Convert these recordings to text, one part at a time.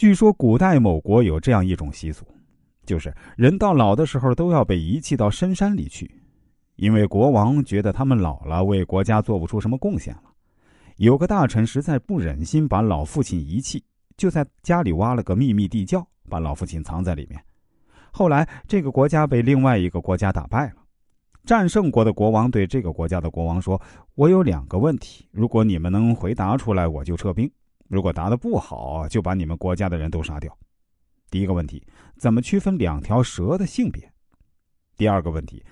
据说古代某国有这样一种习俗，就是人到老的时候都要被遗弃到深山里去，因为国王觉得他们老了，为国家做不出什么贡献了。有个大臣实在不忍心把老父亲遗弃，就在家里挖了个秘密地窖，把老父亲藏在里面。后来，这个国家被另外一个国家打败了。战胜国的国王对这个国家的国王说：“我有两个问题，如果你们能回答出来，我就撤兵；如果答得不好，就把你们国家的人都杀掉。”第一个问题：怎么区分两条蛇的性别？第二个问题：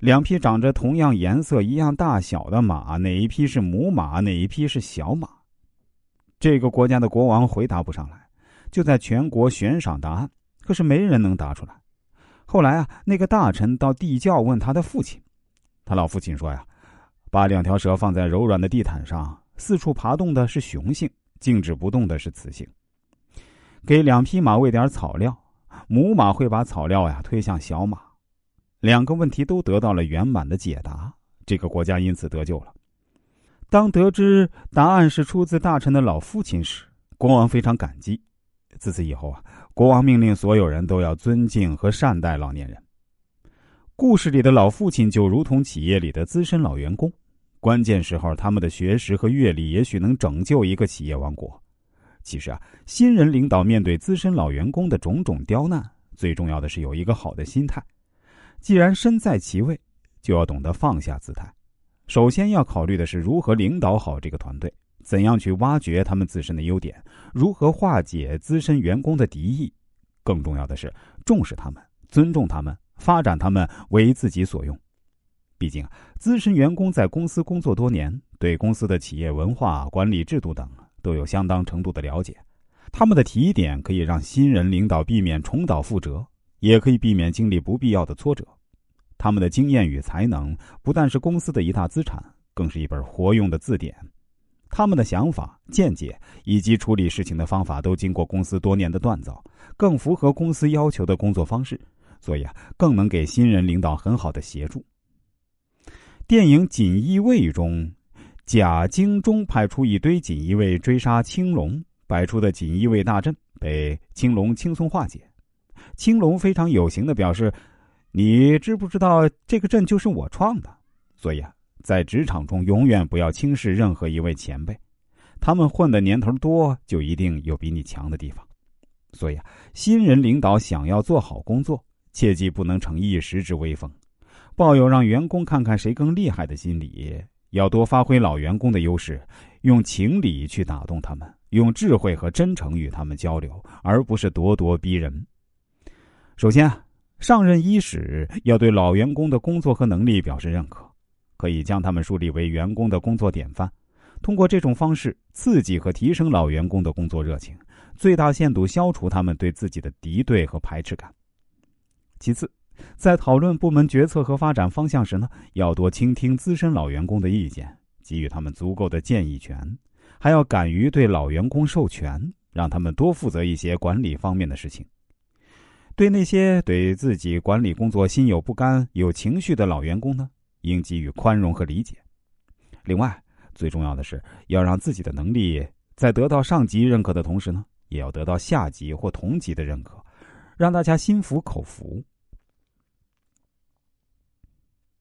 两匹长着同样颜色、一样大小的马，哪一匹是母马，哪一匹是小马？这个国家的国王回答不上来，就在全国悬赏答案，可是没人能答出来。后来啊，那个大臣到地窖问他的父亲，他老父亲说呀：“把两条蛇放在柔软的地毯上，四处爬动的是雄性，静止不动的是雌性。给两匹马喂点草料，母马会把草料呀推向小马。两个问题都得到了圆满的解答，这个国家因此得救了。当得知答案是出自大臣的老父亲时，国王非常感激。自此以后啊。”国王命令所有人都要尊敬和善待老年人。故事里的老父亲就如同企业里的资深老员工，关键时候他们的学识和阅历也许能拯救一个企业王国。其实啊，新人领导面对资深老员工的种种刁难，最重要的是有一个好的心态。既然身在其位，就要懂得放下姿态。首先要考虑的是如何领导好这个团队。怎样去挖掘他们自身的优点？如何化解资深员工的敌意？更重要的是，重视他们，尊重他们，发展他们为自己所用。毕竟，资深员工在公司工作多年，对公司的企业文化、管理制度等都有相当程度的了解。他们的提点可以让新人领导避免重蹈覆辙，也可以避免经历不必要的挫折。他们的经验与才能不但是公司的一大资产，更是一本活用的字典。他们的想法、见解以及处理事情的方法都经过公司多年的锻造，更符合公司要求的工作方式，所以啊，更能给新人领导很好的协助。电影《锦衣卫》中，贾京中派出一堆锦衣卫追杀青龙，摆出的锦衣卫大阵被青龙轻松化解。青龙非常有型的表示：“你知不知道这个阵就是我创的？”所以啊。在职场中，永远不要轻视任何一位前辈，他们混的年头多，就一定有比你强的地方。所以啊，新人领导想要做好工作，切记不能逞一时之威风，抱有让员工看看谁更厉害的心理，要多发挥老员工的优势，用情理去打动他们，用智慧和真诚与他们交流，而不是咄咄逼人。首先啊，上任伊始要对老员工的工作和能力表示认可。可以将他们树立为员工的工作典范，通过这种方式刺激和提升老员工的工作热情，最大限度消除他们对自己的敌对和排斥感。其次，在讨论部门决策和发展方向时呢，要多倾听资深老员工的意见，给予他们足够的建议权，还要敢于对老员工授权，让他们多负责一些管理方面的事情。对那些对自己管理工作心有不甘、有情绪的老员工呢？应给予宽容和理解。另外，最重要的是要让自己的能力在得到上级认可的同时呢，也要得到下级或同级的认可，让大家心服口服。